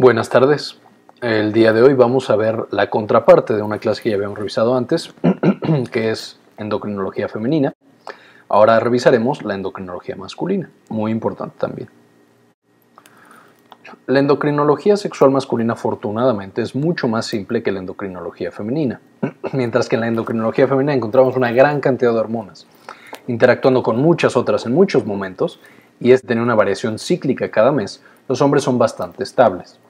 Buenas tardes. El día de hoy vamos a ver la contraparte de una clase que ya habíamos revisado antes, que es endocrinología femenina. Ahora revisaremos la endocrinología masculina, muy importante también. La endocrinología sexual masculina afortunadamente es mucho más simple que la endocrinología femenina, mientras que en la endocrinología femenina encontramos una gran cantidad de hormonas, interactuando con muchas otras en muchos momentos, y es tener una variación cíclica cada mes, los hombres son bastante estables.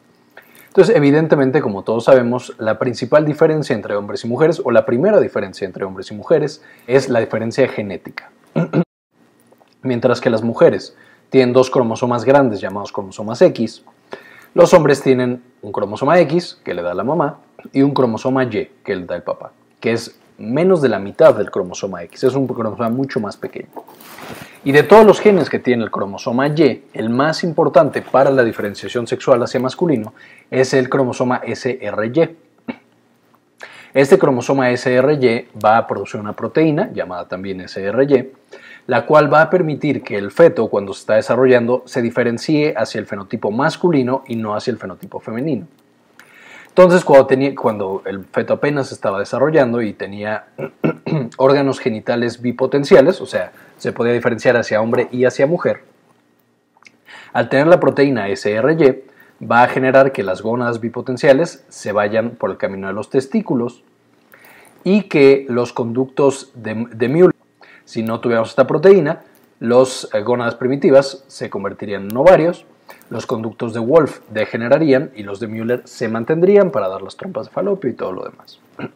Entonces, evidentemente, como todos sabemos, la principal diferencia entre hombres y mujeres, o la primera diferencia entre hombres y mujeres, es la diferencia genética. Mientras que las mujeres tienen dos cromosomas grandes llamados cromosomas X, los hombres tienen un cromosoma X que le da la mamá y un cromosoma Y que le da el papá, que es menos de la mitad del cromosoma X, es un cromosoma mucho más pequeño. Y de todos los genes que tiene el cromosoma Y, el más importante para la diferenciación sexual hacia masculino es el cromosoma SRY. Este cromosoma SRY va a producir una proteína, llamada también SRY, la cual va a permitir que el feto, cuando se está desarrollando, se diferencie hacia el fenotipo masculino y no hacia el fenotipo femenino. Entonces, cuando, tenía, cuando el feto apenas estaba desarrollando y tenía órganos genitales bipotenciales, o sea, se podía diferenciar hacia hombre y hacia mujer, al tener la proteína SRY, va a generar que las gónadas bipotenciales se vayan por el camino de los testículos y que los conductos de, Müller, si no tuviéramos esta proteína, los eh, gónadas primitivas se convertirían en ovarios los conductos de Wolf degenerarían y los de Müller se mantendrían para dar las trompas de falopio y todo lo demás.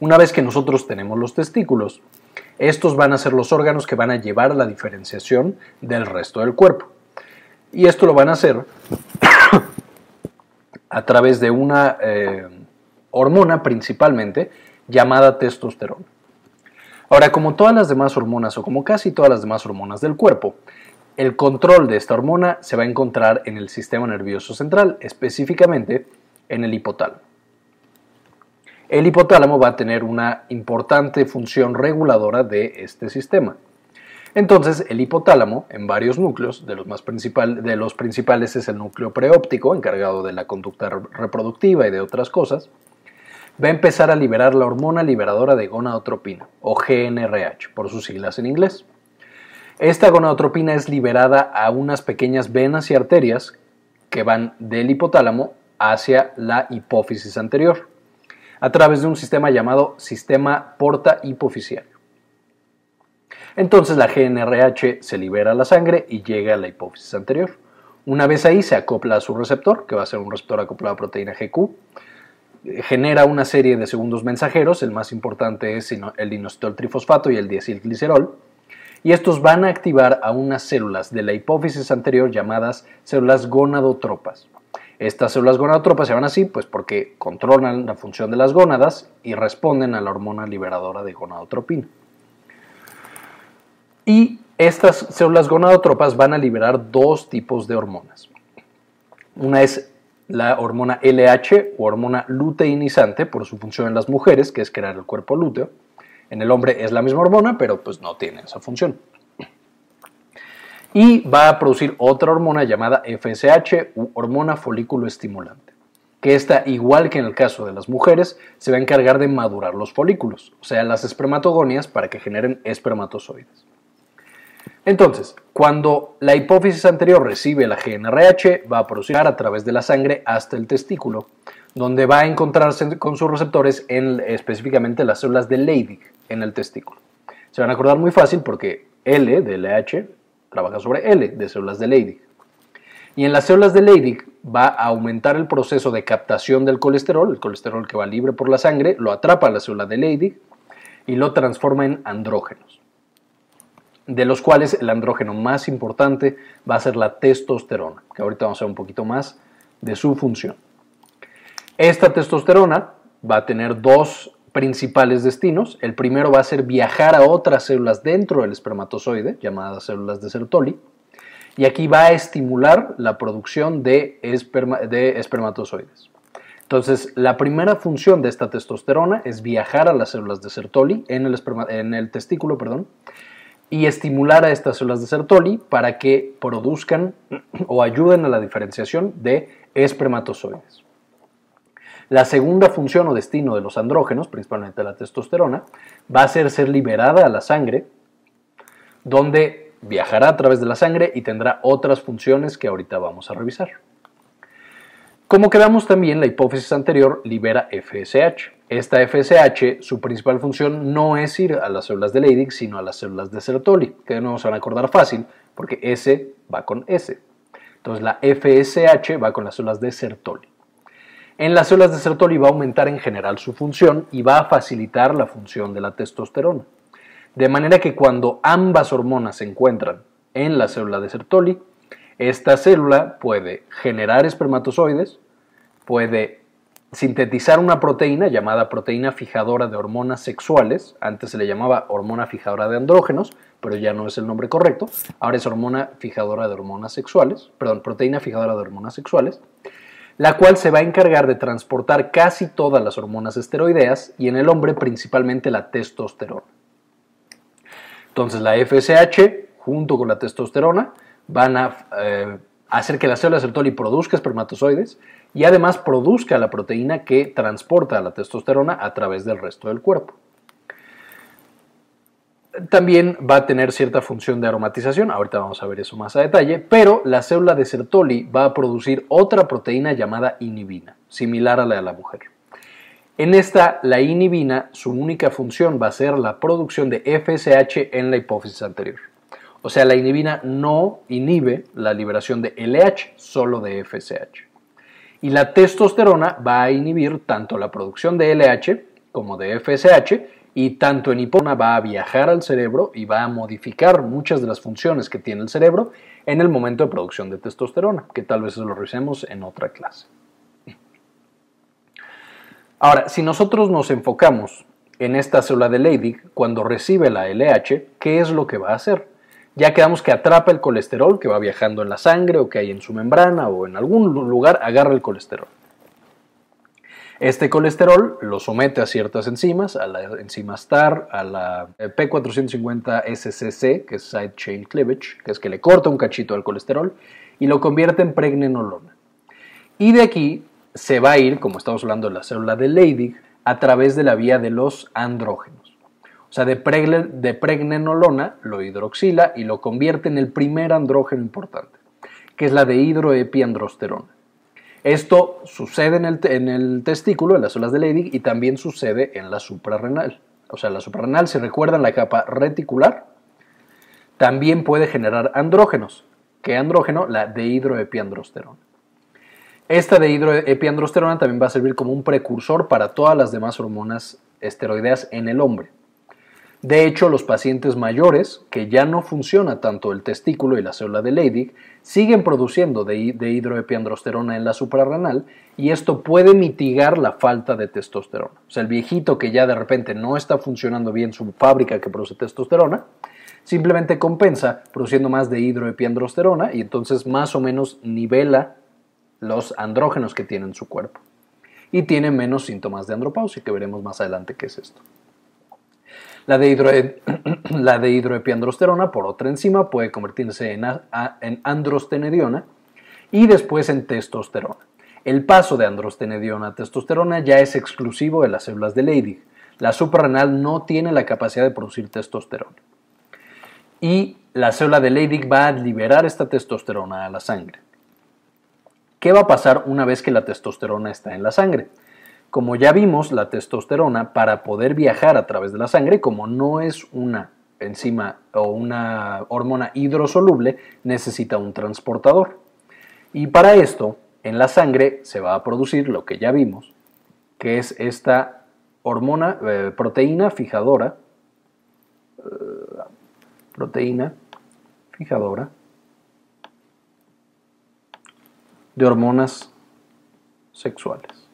Una vez que nosotros tenemos los testículos, estos van a ser los órganos que van a llevar a la diferenciación del resto del cuerpo. Y esto lo van a hacer a través de una eh, hormona principalmente llamada testosterona. Ahora, como todas las demás hormonas o como casi todas las demás hormonas del cuerpo, el control de esta hormona se va a encontrar en el sistema nervioso central, específicamente en el hipotálamo. El hipotálamo va a tener una importante función reguladora de este sistema. Entonces, el hipotálamo, en varios núcleos, de los, más de los principales es el núcleo preóptico, encargado de la conducta reproductiva y de otras cosas, va a empezar a liberar la hormona liberadora de gonadotropina, o GNRH, por sus siglas en inglés. Esta gonadotropina es liberada a unas pequeñas venas y arterias que van del hipotálamo hacia la hipófisis anterior, a través de un sistema llamado sistema porta hipofisiario. Entonces la GNRH se libera a la sangre y llega a la hipófisis anterior. Una vez ahí se acopla a su receptor, que va a ser un receptor acoplado a proteína GQ, genera una serie de segundos mensajeros, el más importante es el inositol trifosfato y el diacilglicerol, y estos van a activar a unas células de la hipófisis anterior llamadas células gonadotropas. Estas células gonadotropas se llaman así pues porque controlan la función de las gónadas y responden a la hormona liberadora de gonadotropina. Y estas células gonadotropas van a liberar dos tipos de hormonas. Una es la hormona LH o hormona luteinizante por su función en las mujeres, que es crear el cuerpo lúteo, en el hombre es la misma hormona, pero pues no tiene esa función. Y va a producir otra hormona llamada FSH, hormona folículo estimulante, que esta, igual que en el caso de las mujeres, se va a encargar de madurar los folículos, o sea, las espermatogonias para que generen espermatozoides. Entonces, cuando la hipófisis anterior recibe la GNRH, va a producir a través de la sangre hasta el testículo, donde va a encontrarse con sus receptores en específicamente las células de Leydig en el testículo. Se van a acordar muy fácil porque L de LH trabaja sobre L de células de Leydig. Y en las células de Leydig va a aumentar el proceso de captación del colesterol, el colesterol que va libre por la sangre, lo atrapa a la célula de Leydig y lo transforma en andrógenos, de los cuales el andrógeno más importante va a ser la testosterona, que ahorita vamos a ver un poquito más de su función. Esta testosterona va a tener dos principales destinos. El primero va a ser viajar a otras células dentro del espermatozoide, llamadas células de Sertoli, y aquí va a estimular la producción de, espermatozoides. Entonces, la primera función de esta testosterona es viajar a las células de Sertoli en el, en el testículo, perdón, y estimular a estas células de Sertoli para que produzcan o ayuden a la diferenciación de espermatozoides. La segunda función o destino de los andrógenos, principalmente la testosterona, va a ser ser liberada a la sangre, donde viajará a través de la sangre y tendrá otras funciones que ahorita vamos a revisar. Como quedamos también, la hipófisis anterior libera FSH. Esta FSH, su principal función no es ir a las células de Leydig, sino a las células de Sertoli, que no se van a acordar fácil, porque S va con S. Entonces la FSH va con las células de Sertoli. En las células de Sertoli va a aumentar en general su función y va a facilitar la función de la testosterona. De manera que cuando ambas hormonas se encuentran en la célula de Sertoli, esta célula puede generar espermatozoides, puede sintetizar una proteína llamada proteína fijadora de hormonas sexuales, antes se le llamaba hormona fijadora de andrógenos, pero ya no es el nombre correcto, ahora es hormona fijadora de hormonas sexuales, perdón, proteína fijadora de hormonas sexuales, la cual se va a encargar de transportar casi todas las hormonas esteroideas y en el hombre principalmente la testosterona. Entonces la FSH junto con la testosterona van a eh, hacer que la célula Sertoli produzca espermatozoides y además produzca la proteína que transporta la testosterona a través del resto del cuerpo. También va a tener cierta función de aromatización, ahorita vamos a ver eso más a detalle, pero la célula de Sertoli va a producir otra proteína llamada inhibina, similar a la de la mujer. En esta, la inhibina, su única función va a ser la producción de FSH en la hipófisis anterior. O sea, la inhibina no inhibe la liberación de LH, solo de FSH. Y la testosterona va a inhibir tanto la producción de LH como de FSH y tanto en hipona va a viajar al cerebro y va a modificar muchas de las funciones que tiene el cerebro en el momento de producción de testosterona, que tal vez lo revisemos en otra clase. Ahora, si nosotros nos enfocamos en esta célula de Leydig, cuando recibe la LH, ¿qué es lo que va a hacer? Ya quedamos que atrapa el colesterol que va viajando en la sangre o que hay en su membrana o en algún lugar agarra el colesterol. Este colesterol lo somete a ciertas enzimas, a la enzima STAR, a la P450-SCC, que es Side Chain Cleavage, que es que le corta un cachito al colesterol, y lo convierte en pregnenolona. Y de aquí se va a ir, como estamos hablando de la célula de Leydig, a través de la vía de los andrógenos. O sea, de, de pregnenolona lo hidroxila y lo convierte en el primer andrógeno importante, que es la de hidroepiandrosterona. Esto sucede en el, testículo, en las células de Leydig, y también sucede en la suprarrenal. O sea, la suprarrenal, si recuerdan la capa reticular, también puede generar andrógenos. ¿Qué andrógeno? La dehidroepiandrosterona. Esta dehidroepiandrosterona también va a servir como un precursor para todas las demás hormonas esteroideas en el hombre. De hecho, los pacientes mayores, que ya no funciona tanto el testículo y la célula de Leydig, siguen produciendo de, hidroepiandrosterona en la suprarrenal y esto puede mitigar la falta de testosterona. O sea, el viejito que ya de repente no está funcionando bien su fábrica que produce testosterona, simplemente compensa produciendo más de hidroepiandrosterona y entonces más o menos nivela los andrógenos que tiene en su cuerpo. Y tiene menos síntomas de andropausia, que veremos más adelante qué es esto. La, de hidroepiandrosterona por otra enzima puede convertirse en, en androstenediona y después en testosterona. El paso de androstenediona a testosterona ya es exclusivo de las células de Leydig. La suprarrenal no tiene la capacidad de producir testosterona. Y la célula de Leydig va a liberar esta testosterona a la sangre. ¿Qué va a pasar una vez que la testosterona está en la sangre? Como ya vimos, la testosterona para poder viajar a través de la sangre, como no es una enzima o una hormona hidrosoluble, necesita un transportador. Y para esto, en la sangre se va a producir lo que ya vimos, que es esta hormona, eh, proteína fijadora, eh, proteína fijadora de hormonas sexuales.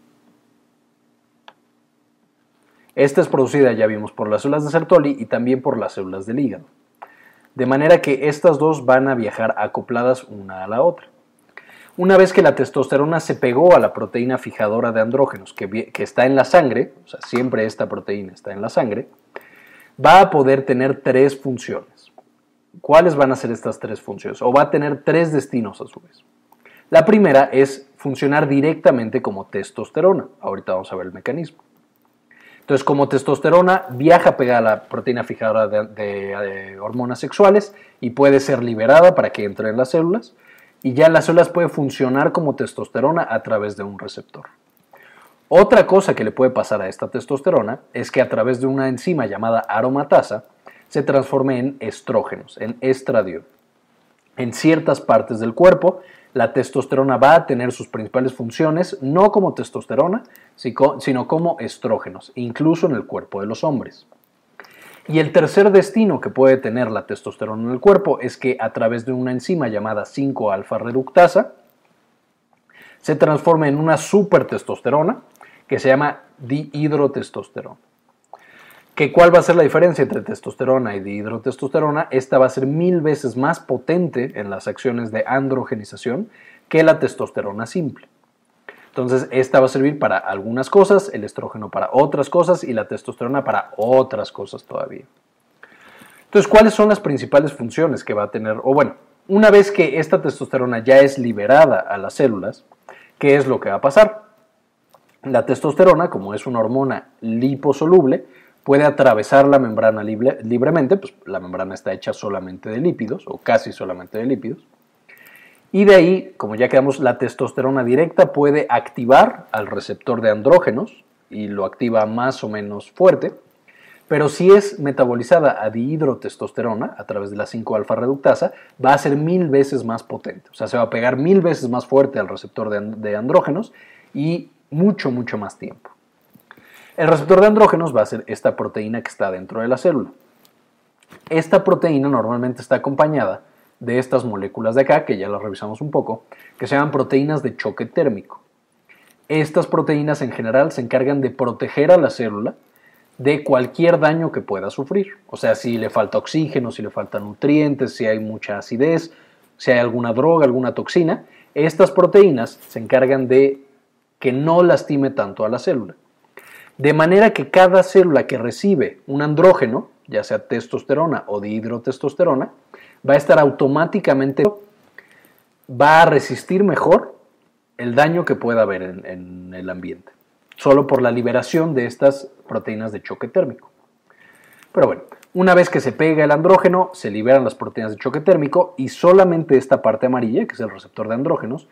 Esta es producida, ya vimos, por las células de Sertoli y también por las células del hígado. De manera que estas dos van a viajar acopladas una a la otra. Una vez que la testosterona se pegó a la proteína fijadora de andrógenos que, que está en la sangre, o sea, siempre esta proteína está en la sangre, va a poder tener tres funciones. ¿cuáles van a ser estas tres funciones? O va a tener tres destinos a su vez. La primera es funcionar directamente como testosterona. Ahorita vamos a ver el mecanismo. Entonces, como testosterona viaja pegada a la proteína fijadora de, hormonas sexuales y puede ser liberada para que entre en las células, y ya las células pueden funcionar como testosterona a través de un receptor. Otra cosa que le puede pasar a esta testosterona es que a través de una enzima llamada aromatasa se transforme en estrógenos, en estradiol. En ciertas partes del cuerpo, la testosterona va a tener sus principales funciones no como testosterona, sino como estrógenos, incluso en el cuerpo de los hombres. Y el tercer destino que puede tener la testosterona en el cuerpo es que a través de una enzima llamada 5-alfa reductasa se transforme en una supertestosterona que se llama dihidrotestosterona. ¿Que ¿Cuál va a ser la diferencia entre testosterona y dihidrotestosterona? Esta va a ser mil veces más potente en las acciones de androgenización que la testosterona simple. Entonces, esta va a servir para algunas cosas, el estrógeno para otras cosas y la testosterona para otras cosas todavía. Entonces, ¿cuáles son las principales funciones que va a tener? O bueno, una vez que esta testosterona ya es liberada a las células, ¿qué es lo que va a pasar? La testosterona, como es una hormona liposoluble, puede atravesar la membrana libremente, pues la membrana está hecha solamente de lípidos o casi solamente de lípidos. Y de ahí, como ya quedamos, la testosterona directa puede activar al receptor de andrógenos y lo activa más o menos fuerte, pero si es metabolizada a dihidrotestosterona a través de la 5-alfa reductasa, va a ser mil veces más potente, o sea, se va a pegar mil veces más fuerte al receptor de andrógenos y mucho, mucho más tiempo. El receptor de andrógenos va a ser esta proteína que está dentro de la célula. Esta proteína normalmente está acompañada de estas moléculas de acá, que ya las revisamos un poco, que se llaman proteínas de choque térmico. Estas proteínas en general se encargan de proteger a la célula de cualquier daño que pueda sufrir. O sea, si le falta oxígeno, si le faltan nutrientes, si hay mucha acidez, si hay alguna droga, alguna toxina, estas proteínas se encargan de que no lastime tanto a la célula. De manera que cada célula que recibe un andrógeno, ya sea testosterona o dihidrotestosterona, va a estar automáticamente, va a resistir mejor el daño que pueda haber en, en el ambiente, solo por la liberación de estas proteínas de choque térmico. Pero bueno, una vez que se pega el andrógeno, se liberan las proteínas de choque térmico y solamente esta parte amarilla, que es el receptor de andrógenos,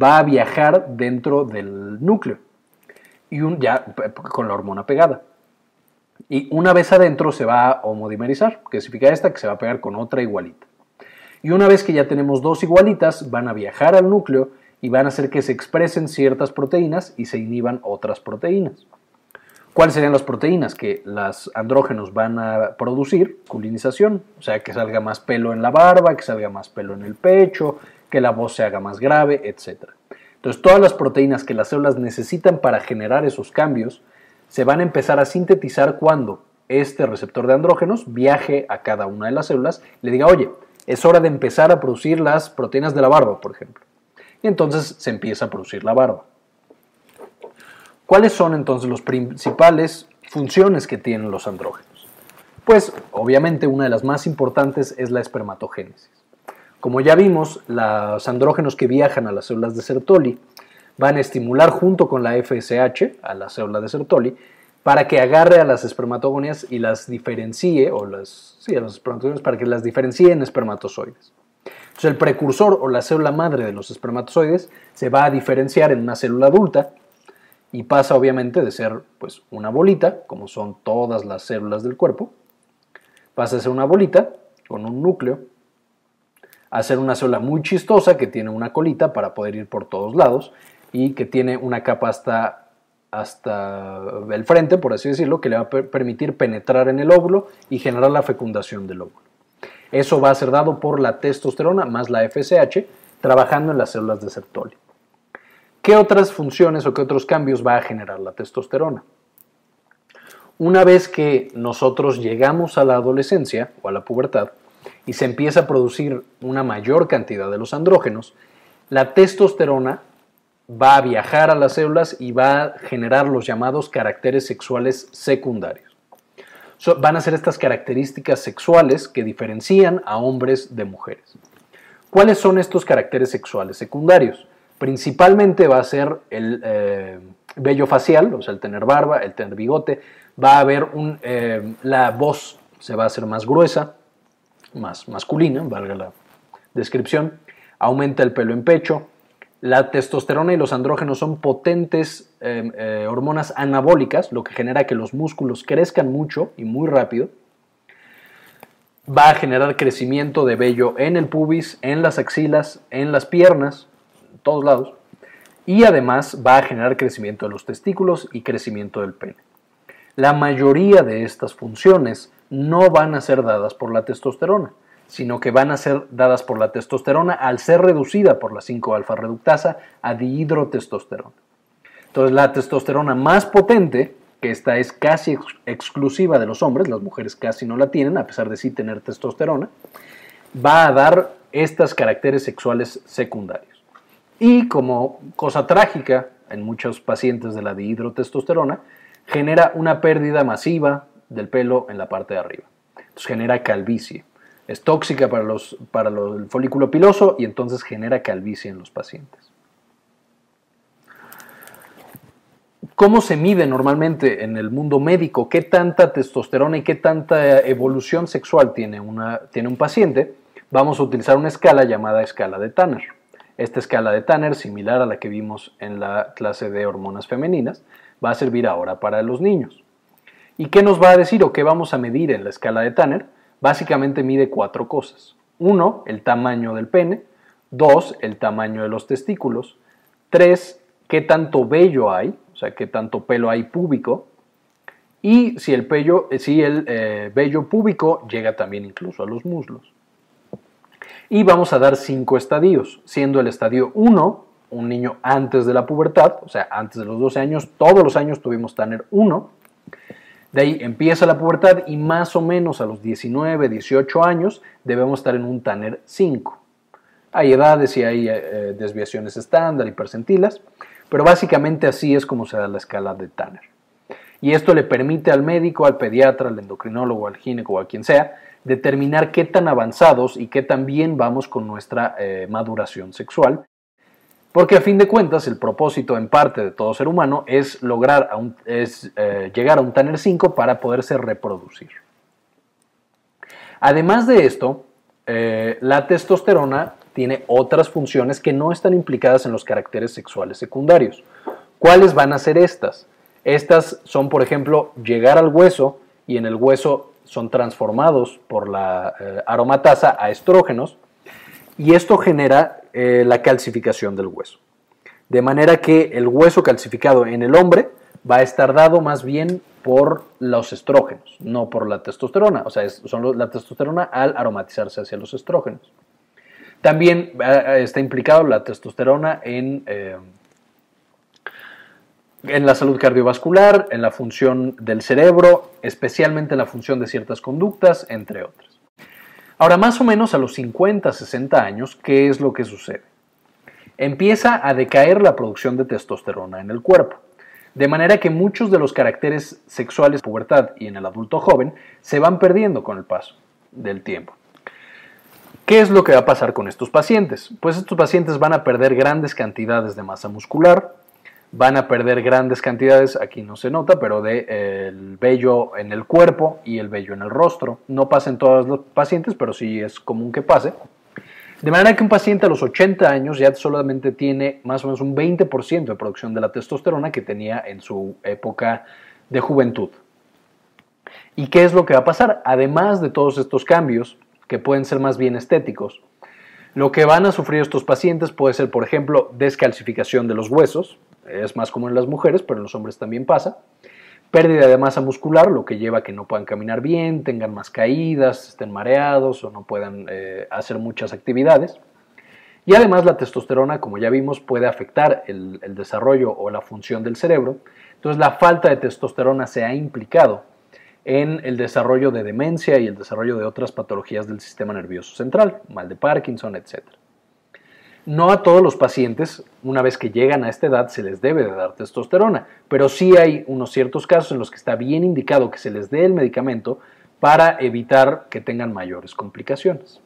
va a viajar dentro del núcleo y ya con la hormona pegada. Y una vez adentro se va a homodimerizar, que significa esta que se va a pegar con otra igualita. Y una vez que ya tenemos dos igualitas, van a viajar al núcleo y van a hacer que se expresen ciertas proteínas y se inhiban otras proteínas. ¿Cuáles serían las proteínas que los andrógenos van a producir? Culinización, o sea, que salga más pelo en la barba, que salga más pelo en el pecho, que la voz se haga más grave, etc. Entonces, todas las proteínas que las células necesitan para generar esos cambios se van a empezar a sintetizar cuando este receptor de andrógenos viaje a cada una de las células y le diga, oye, es hora de empezar a producir las proteínas de la barba, por ejemplo. Y entonces se empieza a producir la barba. ¿Cuáles son entonces las principales funciones que tienen los andrógenos? Pues obviamente una de las más importantes es la espermatogénesis. Como ya vimos, los andrógenos que viajan a las células de Sertoli van a estimular junto con la FSH a la célula de Sertoli para que agarre a las espermatogonias y las diferencie, o las, sí, a los espermatogonias para que las diferencie en espermatozoides. Entonces el precursor o la célula madre de los espermatozoides se va a diferenciar en una célula adulta y pasa obviamente de ser pues una bolita, como son todas las células del cuerpo, pasa a ser una bolita con un núcleo hacer una célula muy chistosa que tiene una colita para poder ir por todos lados y que tiene una capa hasta, hasta el frente, por así decirlo, que le va a permitir penetrar en el óvulo y generar la fecundación del óvulo. Eso va a ser dado por la testosterona más la FSH trabajando en las células de Sertoli. ¿Qué otras funciones o qué otros cambios va a generar la testosterona? Una vez que nosotros llegamos a la adolescencia o a la pubertad, y se empieza a producir una mayor cantidad de los andrógenos, la testosterona va a viajar a las células y va a generar los llamados caracteres sexuales secundarios. van a ser estas características sexuales que diferencian a hombres de mujeres. ¿Cuáles son estos caracteres sexuales secundarios? Principalmente va a ser el eh, vello facial, o sea, el tener barba, el tener bigote, va a haber eh, la voz se va a hacer más gruesa, más masculina, valga la descripción, aumenta el pelo en pecho, la testosterona y los andrógenos son potentes em, eh, hormonas anabólicas, lo que genera que los músculos crezcan mucho y muy rápido. Va a generar crecimiento de vello en el pubis, en las axilas, en las piernas, en todos lados. Y además va a generar crecimiento de los testículos y crecimiento del pene. La mayoría de estas funciones no van a ser dadas por la testosterona, sino que van a ser dadas por la testosterona al ser reducida por la 5-alfa reductasa a dihidrotestosterona. Entonces, la testosterona más potente, que esta es casi exclusiva de los hombres, las mujeres casi no la tienen, a pesar de sí tener testosterona, va a dar estas caracteres sexuales secundarios. Y como cosa trágica en muchos pacientes de la dihidrotestosterona, genera una pérdida masiva del pelo en la parte de arriba. Entonces genera calvicie. Es tóxica para, los, para el folículo piloso y entonces genera calvicie en los pacientes. ¿Cómo se mide normalmente en el mundo médico qué tanta testosterona y qué tanta evolución sexual tiene, una, tiene un paciente? Vamos a utilizar una escala llamada escala de Tanner. Esta escala de Tanner, similar a la que vimos en la clase de hormonas femeninas, va a servir ahora para los niños. ¿Y qué nos va a decir o qué vamos a medir en la escala de Tanner? Básicamente mide cuatro cosas. Uno, el tamaño del pene. Dos, el tamaño de los testículos. Tres, qué tanto vello hay, o sea, qué tanto pelo hay púbico. Y si el, pello, si el eh, vello púbico llega también incluso a los muslos. Y vamos a dar cinco estadios, siendo el estadio 1 un niño antes de la pubertad, o sea, antes de los 12 años, todos los años tuvimos Tanner 1. De ahí empieza la pubertad y más o menos a los 19, 18 años debemos estar en un Tanner 5. Hay edades y hay eh, desviaciones estándar y percentilas, pero básicamente así es como se da la escala de Tanner. Y esto le permite al médico, al pediatra, al endocrinólogo, al gineco o a quien sea, determinar qué tan avanzados y qué tan bien vamos con nuestra eh, maduración sexual porque a fin de cuentas, el propósito en parte de todo ser humano es lograr es, eh, llegar a un Tanner 5 para poderse reproducir. Además de esto, eh, la testosterona tiene otras funciones que no están implicadas en los caracteres sexuales secundarios. ¿Cuáles van a ser estas? Estas son, por ejemplo, llegar al hueso y en el hueso son transformados por la eh, aromatasa a estrógenos y esto genera eh, la calcificación del hueso. De manera que el hueso calcificado en el hombre va a estar dado más bien por los estrógenos, no por la testosterona. O sea, son la testosterona al aromatizarse hacia los estrógenos. También eh, está implicado la testosterona en, eh, en la salud cardiovascular, en la función del cerebro, especialmente en la función de ciertas conductas, entre otras. Ahora, más o menos a los 50, 60 años, ¿qué es lo que sucede? Empieza a decaer la producción de testosterona en el cuerpo, de manera que muchos de los caracteres sexuales pubertad y en el adulto joven se van perdiendo con el paso del tiempo. ¿Qué es lo que va a pasar con estos pacientes? Pues estos pacientes van a perder grandes cantidades de masa muscular, van a perder grandes cantidades, aquí no se nota, pero de el vello en el cuerpo y el vello en el rostro. No pasa en todos los pacientes, pero sí es común que pase. De manera que un paciente a los 80 años ya solamente tiene más o menos un 20% de producción de la testosterona que tenía en su época de juventud. ¿Y qué es lo que va a pasar? Además de todos estos cambios, que pueden ser más bien estéticos, lo que van a sufrir estos pacientes puede ser, por ejemplo, descalcificación de los huesos, es más común en las mujeres, pero en los hombres también pasa. Pérdida de masa muscular, lo que lleva a que no puedan caminar bien, tengan más caídas, estén mareados o no puedan eh, hacer muchas actividades. Y además la testosterona, como ya vimos, puede afectar el, el desarrollo o la función del cerebro. Entonces la falta de testosterona se ha implicado en el desarrollo de demencia y el desarrollo de otras patologías del sistema nervioso central, mal de Parkinson, etc. No a todos los pacientes, una vez que llegan a esta edad, se les debe de dar testosterona, pero sí hay unos ciertos casos en los que está bien indicado que se les dé el medicamento para evitar que tengan mayores complicaciones.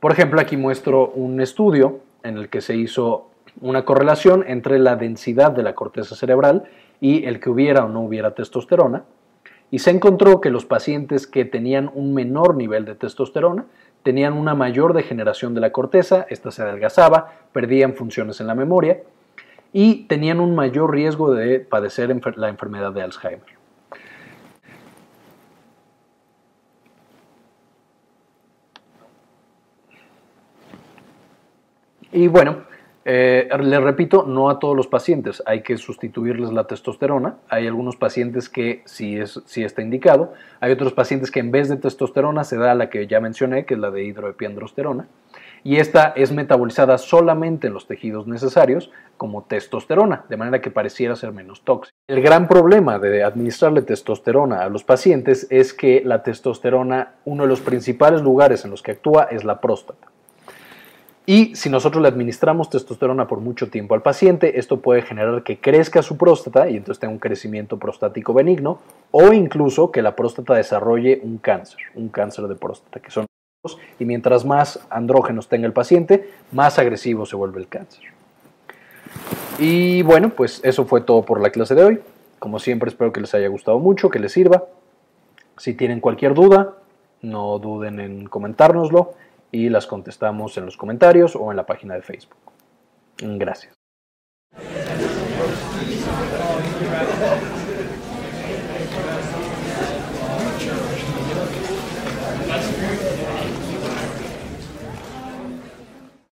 Por ejemplo, aquí muestro un estudio en el que se hizo una correlación entre la densidad de la corteza cerebral y el que hubiera o no hubiera testosterona, y se encontró que los pacientes que tenían un menor nivel de testosterona tenían una mayor degeneración de la corteza, esta se adelgazaba, perdían funciones en la memoria y tenían un mayor riesgo de padecer la enfermedad de Alzheimer. Y bueno, eh, les repito, no a todos los pacientes hay que sustituirles la testosterona. Hay algunos pacientes que sí, es, sí está indicado. Hay otros pacientes que en vez de testosterona se da la que ya mencioné, que es la de hidroepiandrosterona. Y esta es metabolizada solamente en los tejidos necesarios como testosterona, de manera que pareciera ser menos tóxica. El gran problema de administrarle testosterona a los pacientes es que la testosterona, uno de los principales lugares en los que actúa es la próstata. Y si nosotros le administramos testosterona por mucho tiempo al paciente, esto puede generar que crezca su próstata y entonces tenga un crecimiento prostático benigno o incluso que la próstata desarrolle un cáncer, un cáncer de próstata, que son y mientras más andrógenos tenga el paciente, más agresivo se vuelve el cáncer. Y bueno, pues eso fue todo por la clase de hoy. Como siempre espero que les haya gustado mucho, que les sirva. Si tienen cualquier duda, no duden en comentárnoslo y las contestamos en los comentarios o en la página de Facebook. Gracias.